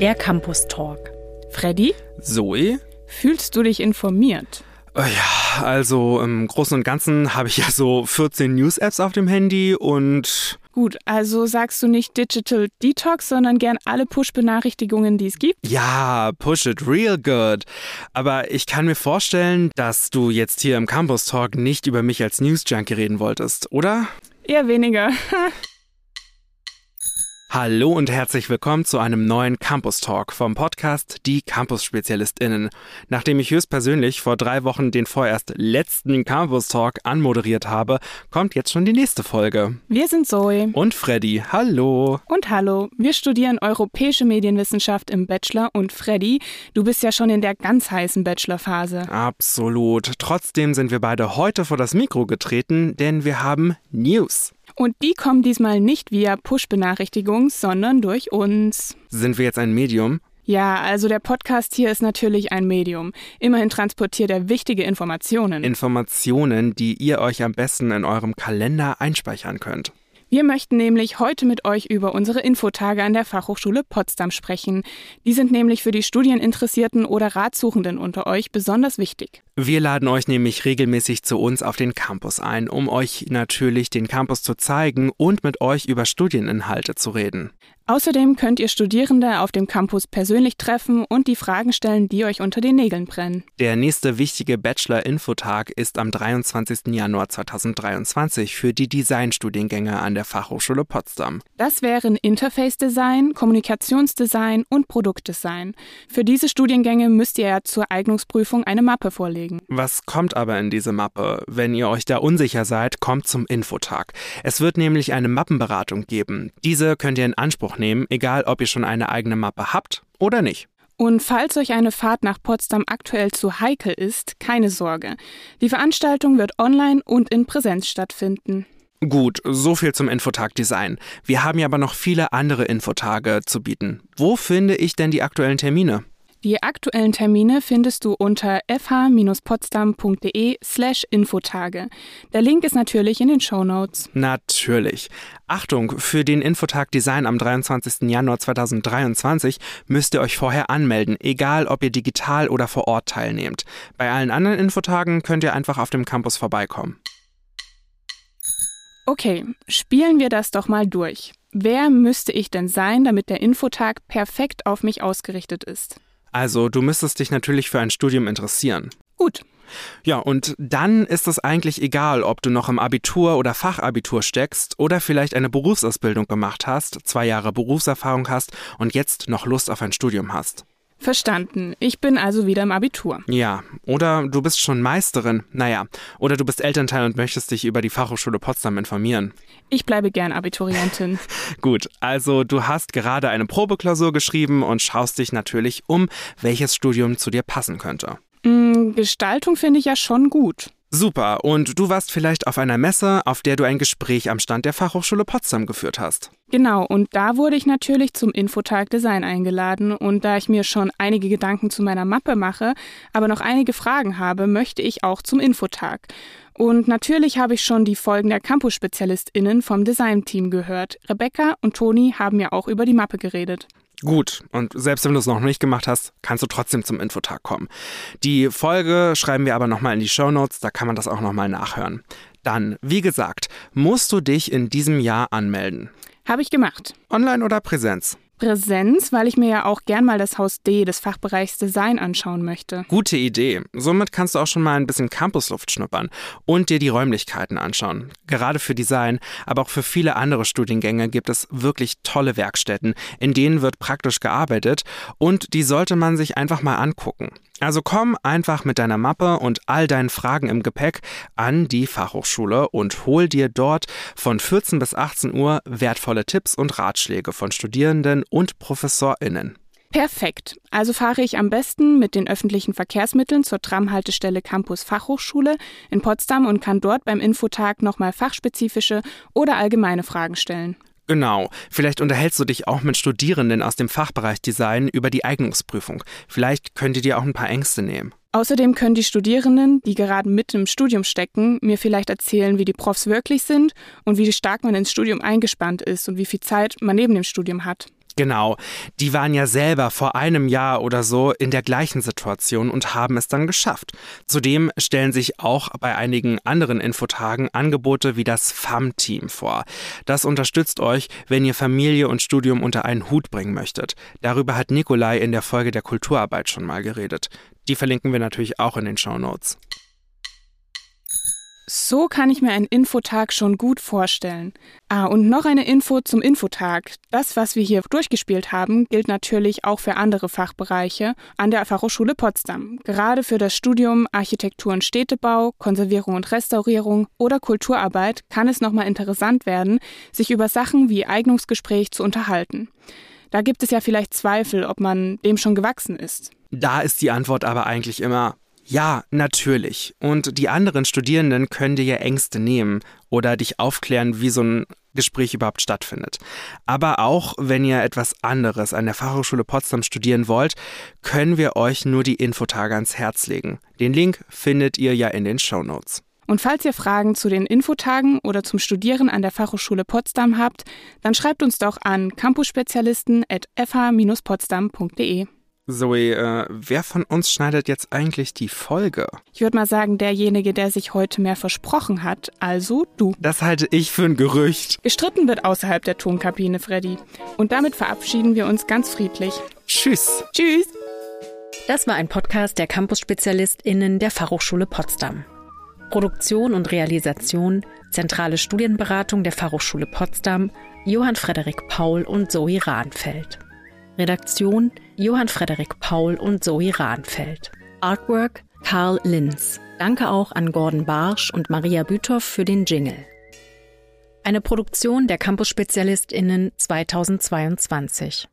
Der Campus Talk. Freddy, Zoe? fühlst du dich informiert? Oh ja, also im Großen und Ganzen habe ich ja so 14 News-Apps auf dem Handy und Gut, also sagst du nicht Digital Detox, sondern gern alle Push-Benachrichtigungen, die es gibt? ja, push it real good. Aber ich kann mir vorstellen, dass du jetzt hier im Campus Talk nicht über mich als News-Junkie reden wolltest, oder? Eher weniger. Hallo und herzlich willkommen zu einem neuen Campus Talk vom Podcast Die Campus-SpezialistInnen. Nachdem ich höchstpersönlich vor drei Wochen den vorerst letzten Campus Talk anmoderiert habe, kommt jetzt schon die nächste Folge. Wir sind Zoe. Und Freddy, hallo. Und hallo, wir studieren Europäische Medienwissenschaft im Bachelor und Freddy, du bist ja schon in der ganz heißen Bachelorphase. Absolut. Trotzdem sind wir beide heute vor das Mikro getreten, denn wir haben News. Und die kommen diesmal nicht via Push-Benachrichtigung, sondern durch uns. Sind wir jetzt ein Medium? Ja, also der Podcast hier ist natürlich ein Medium. Immerhin transportiert er wichtige Informationen. Informationen, die ihr euch am besten in eurem Kalender einspeichern könnt. Wir möchten nämlich heute mit euch über unsere Infotage an der Fachhochschule Potsdam sprechen. Die sind nämlich für die Studieninteressierten oder Ratsuchenden unter euch besonders wichtig. Wir laden euch nämlich regelmäßig zu uns auf den Campus ein, um euch natürlich den Campus zu zeigen und mit euch über Studieninhalte zu reden. Außerdem könnt ihr Studierende auf dem Campus persönlich treffen und die Fragen stellen, die euch unter den Nägeln brennen. Der nächste wichtige Bachelor-Infotag ist am 23. Januar 2023 für die Designstudiengänge an der Fachhochschule Potsdam. Das wären Interface Design, Kommunikationsdesign und Produktdesign. Für diese Studiengänge müsst ihr ja zur Eignungsprüfung eine Mappe vorlegen. Was kommt aber in diese Mappe? Wenn ihr euch da unsicher seid, kommt zum Infotag. Es wird nämlich eine Mappenberatung geben. Diese könnt ihr in Anspruch nehmen, egal ob ihr schon eine eigene Mappe habt oder nicht. Und falls euch eine Fahrt nach Potsdam aktuell zu heikel ist, keine Sorge. Die Veranstaltung wird online und in Präsenz stattfinden. Gut, so viel zum Infotag Design. Wir haben ja aber noch viele andere Infotage zu bieten. Wo finde ich denn die aktuellen Termine? Die aktuellen Termine findest du unter fh-potsdam.de slash Infotage. Der Link ist natürlich in den Shownotes. Natürlich. Achtung, für den Infotag Design am 23. Januar 2023 müsst ihr euch vorher anmelden, egal ob ihr digital oder vor Ort teilnehmt. Bei allen anderen Infotagen könnt ihr einfach auf dem Campus vorbeikommen. Okay, spielen wir das doch mal durch. Wer müsste ich denn sein, damit der Infotag perfekt auf mich ausgerichtet ist? Also, du müsstest dich natürlich für ein Studium interessieren. Gut, Ja, und dann ist es eigentlich egal, ob du noch im Abitur oder Fachabitur steckst oder vielleicht eine Berufsausbildung gemacht hast, zwei Jahre Berufserfahrung hast und jetzt noch Lust auf ein Studium hast. Verstanden. Ich bin also wieder im Abitur. Ja, oder du bist schon Meisterin, naja, oder du bist Elternteil und möchtest dich über die Fachhochschule Potsdam informieren. Ich bleibe gern Abiturientin. Gut, also du hast gerade eine Probeklausur geschrieben und schaust dich natürlich um, welches Studium zu dir passen könnte. Mm, Gestaltung finde ich ja schon gut. Super, und du warst vielleicht auf einer Messe, auf der du ein Gespräch am Stand der Fachhochschule Potsdam geführt hast. Genau, und da wurde ich natürlich zum Infotag Design eingeladen. Und da ich mir schon einige Gedanken zu meiner Mappe mache, aber noch einige Fragen habe, möchte ich auch zum Infotag. Und natürlich habe ich schon die Folgen der Campus-SpezialistInnen vom Design-Team gehört. Rebecca und Toni haben ja auch über die Mappe geredet. Gut, und selbst wenn du es noch nicht gemacht hast, kannst du trotzdem zum Infotag kommen. Die Folge schreiben wir aber nochmal in die Shownotes, da kann man das auch nochmal nachhören. Dann, wie gesagt, musst du dich in diesem Jahr anmelden. Habe ich gemacht. Online oder Präsenz? Präsenz, weil ich mir ja auch gern mal das Haus D des Fachbereichs Design anschauen möchte. Gute Idee. Somit kannst du auch schon mal ein bisschen Campusluft schnuppern und dir die Räumlichkeiten anschauen. Gerade für Design, aber auch für viele andere Studiengänge gibt es wirklich tolle Werkstätten, in denen wird praktisch gearbeitet und die sollte man sich einfach mal angucken. Also komm einfach mit deiner Mappe und all deinen Fragen im Gepäck an die Fachhochschule und hol dir dort von 14 bis 18 Uhr wertvolle Tipps und Ratschläge von Studierenden und ProfessorInnen. Perfekt. Also fahre ich am besten mit den öffentlichen Verkehrsmitteln zur Tramhaltestelle Campus Fachhochschule in Potsdam und kann dort beim Infotag nochmal fachspezifische oder allgemeine Fragen stellen. Genau. Vielleicht unterhältst du dich auch mit Studierenden aus dem Fachbereich Design über die Eignungsprüfung. Vielleicht könnt ihr dir auch ein paar Ängste nehmen. Außerdem können die Studierenden, die gerade mitten im Studium stecken, mir vielleicht erzählen, wie die Profs wirklich sind und wie stark man ins Studium eingespannt ist und wie viel Zeit man neben dem Studium hat. Genau, die waren ja selber vor einem Jahr oder so in der gleichen Situation und haben es dann geschafft. Zudem stellen sich auch bei einigen anderen Infotagen Angebote wie das FAM-Team vor. Das unterstützt euch, wenn ihr Familie und Studium unter einen Hut bringen möchtet. Darüber hat Nikolai in der Folge der Kulturarbeit schon mal geredet. Die verlinken wir natürlich auch in den Show Notes. So kann ich mir einen Infotag schon gut vorstellen. Ah, und noch eine Info zum Infotag. Das, was wir hier durchgespielt haben, gilt natürlich auch für andere Fachbereiche an der Fachhochschule Potsdam. Gerade für das Studium Architektur und Städtebau, Konservierung und Restaurierung oder Kulturarbeit kann es nochmal interessant werden, sich über Sachen wie Eignungsgespräch zu unterhalten. Da gibt es ja vielleicht Zweifel, ob man dem schon gewachsen ist. Da ist die Antwort aber eigentlich immer ja, natürlich. Und die anderen Studierenden können dir ja Ängste nehmen oder dich aufklären, wie so ein Gespräch überhaupt stattfindet. Aber auch wenn ihr etwas anderes an der Fachhochschule Potsdam studieren wollt, können wir euch nur die Infotage ans Herz legen. Den Link findet ihr ja in den Show Notes. Und falls ihr Fragen zu den Infotagen oder zum Studieren an der Fachhochschule Potsdam habt, dann schreibt uns doch an campusspezialisten.fh-potsdam.de. Zoe, äh, wer von uns schneidet jetzt eigentlich die Folge? Ich würde mal sagen, derjenige, der sich heute mehr versprochen hat, also du. Das halte ich für ein Gerücht. Gestritten wird außerhalb der Tonkabine, Freddy. Und damit verabschieden wir uns ganz friedlich. Tschüss. Tschüss. Das war ein Podcast der Campus-SpezialistInnen der Fachhochschule Potsdam. Produktion und Realisation, zentrale Studienberatung der Fachhochschule Potsdam, Johann Frederik Paul und Zoe Rahnfeld. Redaktion Johann Frederik Paul und Zoe Rahnfeld. Artwork Karl Linz. Danke auch an Gordon Barsch und Maria Büthoff für den Jingle. Eine Produktion der Campus-SpezialistInnen 2022.